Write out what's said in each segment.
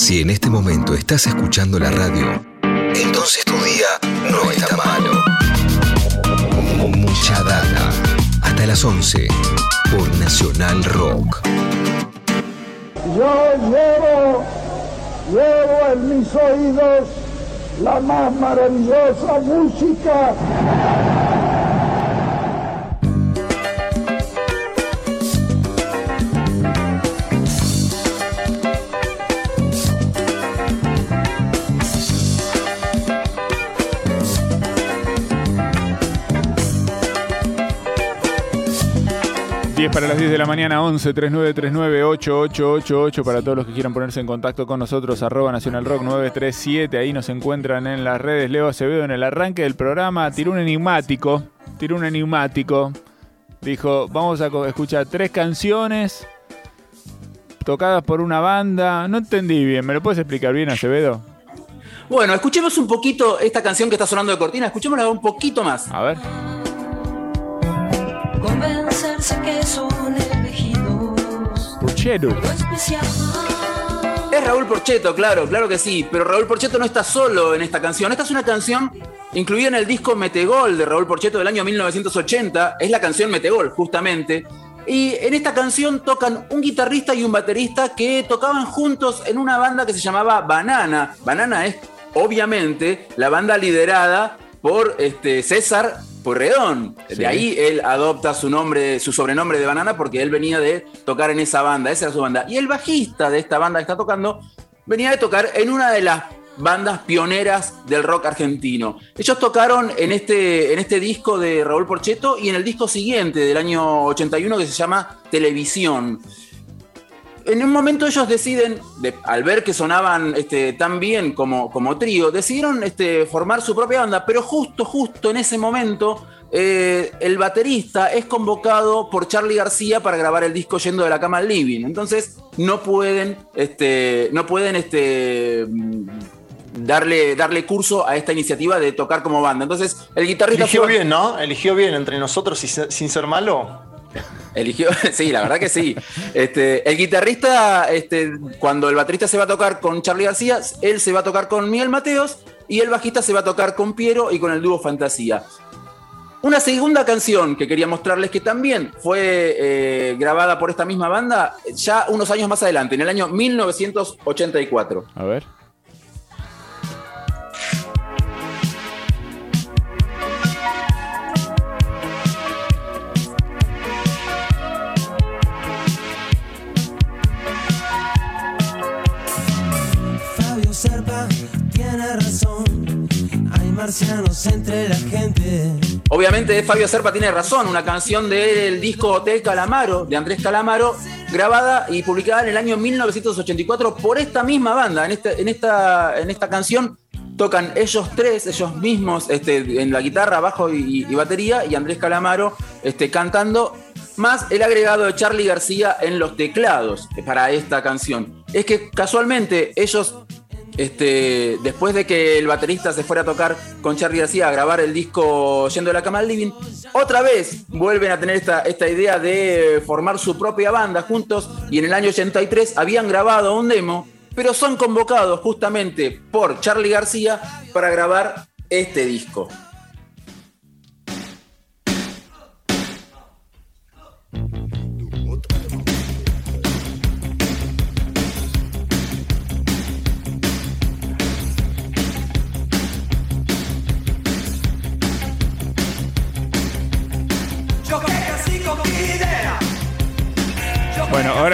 Si en este momento estás escuchando la radio, entonces tu día no está malo. Mucha data. Hasta las 11 por Nacional Rock. Yo llevo, llevo en mis oídos la más maravillosa música 10 para las 10 de la mañana, 11 3939 8888 para todos los que quieran ponerse en contacto con nosotros, arroba Nacional Rock 937, ahí nos encuentran en las redes. Leo Acevedo en el arranque del programa tiró un enigmático, tiró un enigmático. Dijo, vamos a escuchar tres canciones tocadas por una banda. No entendí bien, ¿me lo puedes explicar bien, Acevedo? Bueno, escuchemos un poquito esta canción que está sonando de cortina, escuchémosla un poquito más. A ver convencerse que son elegidos. Porcheto. Es Raúl Porcheto, claro, claro que sí. Pero Raúl Porcheto no está solo en esta canción. Esta es una canción incluida en el disco Metegol de Raúl Porcheto del año 1980. Es la canción Metegol, justamente. Y en esta canción tocan un guitarrista y un baterista que tocaban juntos en una banda que se llamaba Banana. Banana es, obviamente, la banda liderada por este, César Porredón. De ahí él adopta su nombre, su sobrenombre de Banana porque él venía de tocar en esa banda, esa era su banda. Y el bajista de esta banda que está tocando venía de tocar en una de las bandas pioneras del rock argentino. Ellos tocaron en este, en este disco de Raúl Porcheto y en el disco siguiente del año 81 que se llama Televisión en un momento ellos deciden, al ver que sonaban este, tan bien como, como trío, decidieron este, formar su propia banda, pero justo, justo en ese momento, eh, el baterista es convocado por Charlie García para grabar el disco Yendo de la cama al living. Entonces no pueden, este, no pueden este, darle, darle curso a esta iniciativa de tocar como banda. Entonces el guitarrista... Eligió bien, ¿no? Eligió bien entre nosotros y sin ser malo. Eligió, sí, la verdad que sí. Este, el guitarrista, este, cuando el baterista se va a tocar con Charlie García, él se va a tocar con Miguel Mateos y el bajista se va a tocar con Piero y con el dúo Fantasía. Una segunda canción que quería mostrarles que también fue eh, grabada por esta misma banda ya unos años más adelante, en el año 1984. A ver. Entre la gente. Obviamente Fabio Serpa tiene razón, una canción del disco Hotel Calamaro, de Andrés Calamaro, grabada y publicada en el año 1984 por esta misma banda. En, este, en, esta, en esta canción tocan ellos tres, ellos mismos, este, en la guitarra, bajo y, batería, y Andrés Calamaro este, cantando, más el agregado de Charlie García en los teclados para esta canción. Es que casualmente ellos este, después de que el baterista se fuera a tocar con Charlie García a grabar el disco Yendo de la cama al living, otra vez vuelven a tener esta, esta idea de formar su propia banda juntos y en el año 83 habían grabado un demo, pero son convocados justamente por Charlie García para grabar este disco.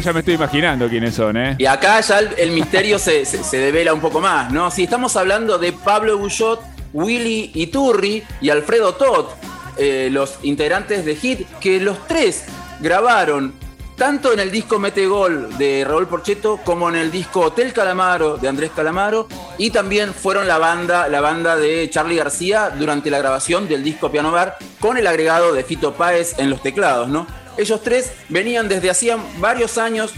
Ya me estoy imaginando quiénes son, ¿eh? Y acá ya el, misterio se, devela un poco más, ¿no? Si estamos hablando de Pablo Bullot, Willy Iturri y Alfredo Todd, eh, los integrantes de Hit, que los tres grabaron tanto en el disco Mete Gol de Raúl Porcheto como en el disco Hotel Calamaro de Andrés Calamaro y también fueron la banda, la banda de Charlie García durante la grabación del disco Piano Bar con el agregado de Fito Páez en los teclados, ¿no? Ellos tres venían desde hacía varios años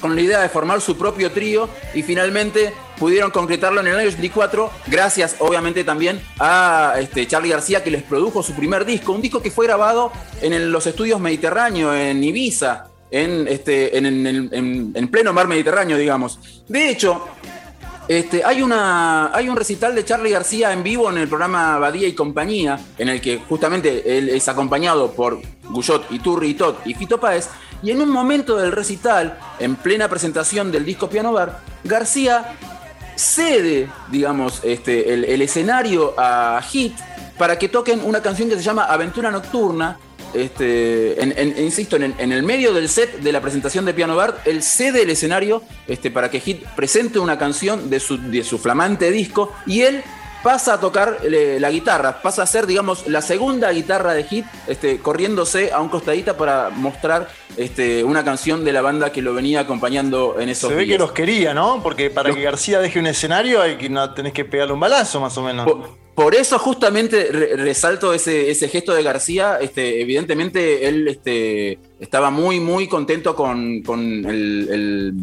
con la idea de formar su propio trío y finalmente pudieron concretarlo en el año 84 gracias obviamente también a este, Charlie García que les produjo su primer disco, un disco que fue grabado en los estudios Mediterráneo en Ibiza. este, en- en- en pleno mar Mediterráneo, digamos. De hecho, este, hay, una, hay un recital de Charlie García en vivo en el programa Badía y Compañía, en el que justamente él es acompañado por Guyot, Iturri y Tot y Fito Páez. Y en un momento del recital, en plena presentación del disco Piano Bar, García cede, digamos, este, el, el escenario a Hit para que toquen una canción que se llama Aventura Nocturna. Este, en- en- insisto, en, en el medio del set de la presentación de Piano Bar, él cede el escenario este, para que Hit presente una canción de su, de su flamante disco y él pasa a tocar eh, la guitarra, pasa a ser, digamos, la segunda guitarra de Hit, este, corriéndose a un costadita para mostrar este, una canción de la banda que lo venía acompañando en esos Se ve días. que los quería, ¿no? Porque para Los- que García deje un escenario hay que no tenés que pegarle un balazo más o menos. Por, por eso justamente re- resalto ese, ese gesto de García. Este, evidentemente él este, estaba muy, muy contento con, con el-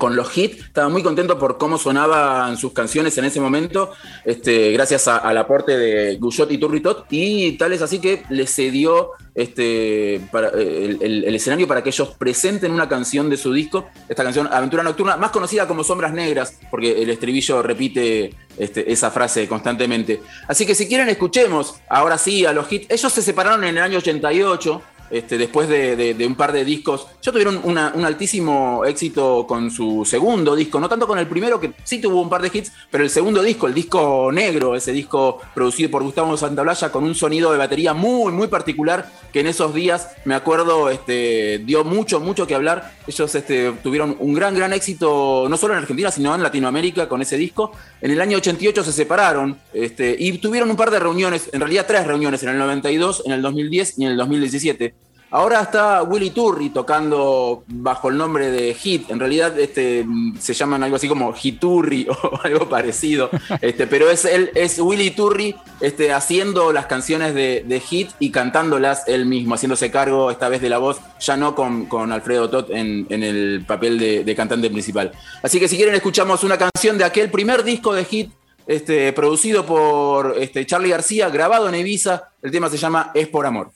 con los hits, estaba muy contento por cómo sonaban sus canciones en ese momento, este, gracias a- al aporte de Guyot y Turritot, y tal es así que le cedió este, el- el escenario para que ellos presenten una canción de su disco, esta canción Aventura Nocturna, más conocida como Sombras Negras, porque el estribillo repite este, esa frase constantemente. Así que si quieren escuchemos ahora sí a los hits, ellos se separaron en el año 88. Este, después de, un par de discos, ya tuvieron un altísimo éxito con su segundo disco, no tanto con el primero, que sí tuvo un par de hits, pero el segundo disco, el disco negro, ese disco producido por Gustavo Santaolalla con un sonido de batería muy, muy particular, que en esos días, me acuerdo, este, dio mucho, mucho que hablar. Ellos este, tuvieron un gran, gran éxito, no solo en Argentina, sino en Latinoamérica con ese disco. En el año 88 se separaron este, y tuvieron un par de reuniones, en realidad tres reuniones, en el 92, en el 2010 y en el 2017. Ahora está Willy Turri tocando bajo el nombre de Hit. En realidad este, mm, se llaman algo así como Hiturri o algo parecido. Este, pero es él, es Willy Turri este, haciendo las canciones de, de Hit y cantándolas él mismo, haciéndose cargo esta vez de la voz, ya no con, con Alfredo Tot en, en el papel de, de cantante principal. Así que si quieren escuchamos una canción de aquel primer disco de Hit. Este, producido por este, Charlie García, grabado en Ibiza. El tema se llama Es por Amor.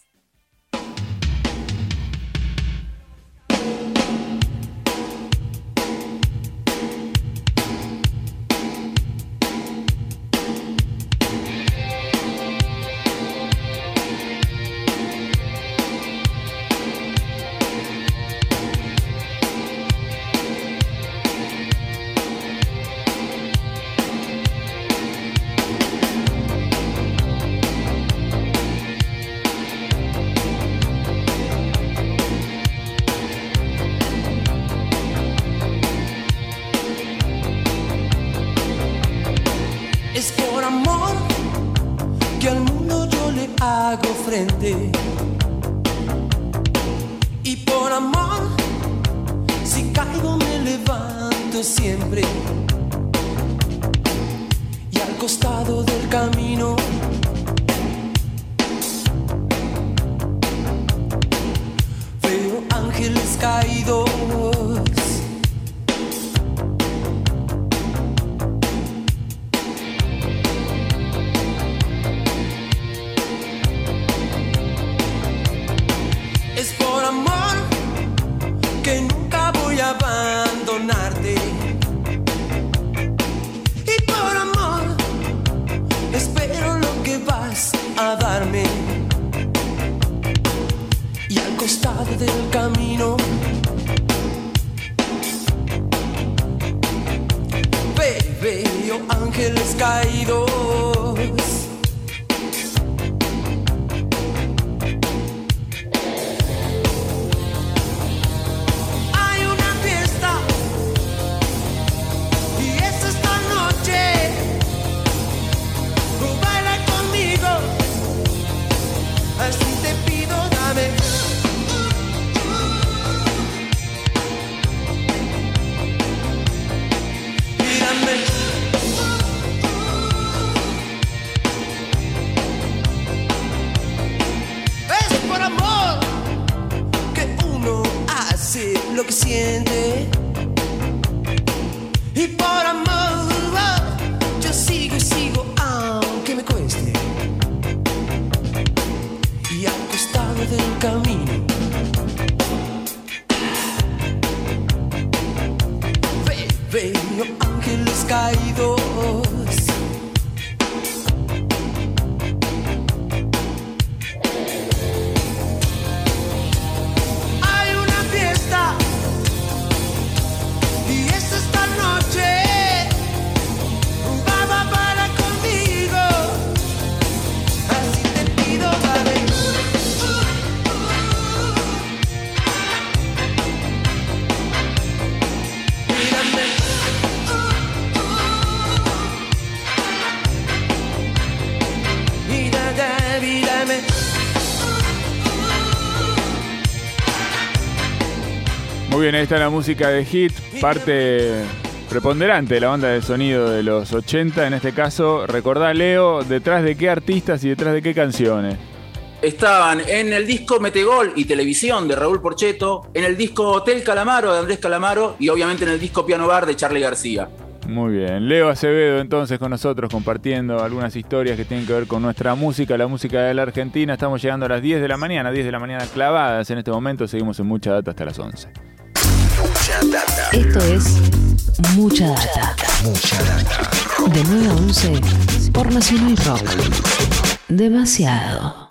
Hago frente. Y por amor, si caigo me levanto siempre. Y al costado del camino. Veo ángeles caídos. Costado del camino ve- veo ángeles caídos. siente. Y por amor, yo sigo y sigo, aunque me cueste. Y al costado del camino. Ve, ve, no ángeles caídos. Muy bien, ahí está la música de Hit, parte preponderante de la banda de sonido de los 80. En este caso, recordá, Leo, detrás de qué artistas y detrás de qué canciones. Estaban en el disco Metegol y Televisión de Raúl Porcheto, en el disco Hotel Calamaro de Andrés Calamaro y obviamente en el disco Piano Bar de Charlie García. Muy bien, Leo Acevedo entonces con nosotros compartiendo algunas historias que tienen que ver con nuestra música, la música de la Argentina. Estamos llegando a las 10 de la mañana, 10 de la mañana clavadas en este momento. Seguimos en mucha data hasta las 11. Mucha data. Esto es Mucha Data. Mucha data. De 9 a 11 por Nacional Rock. Demasiado.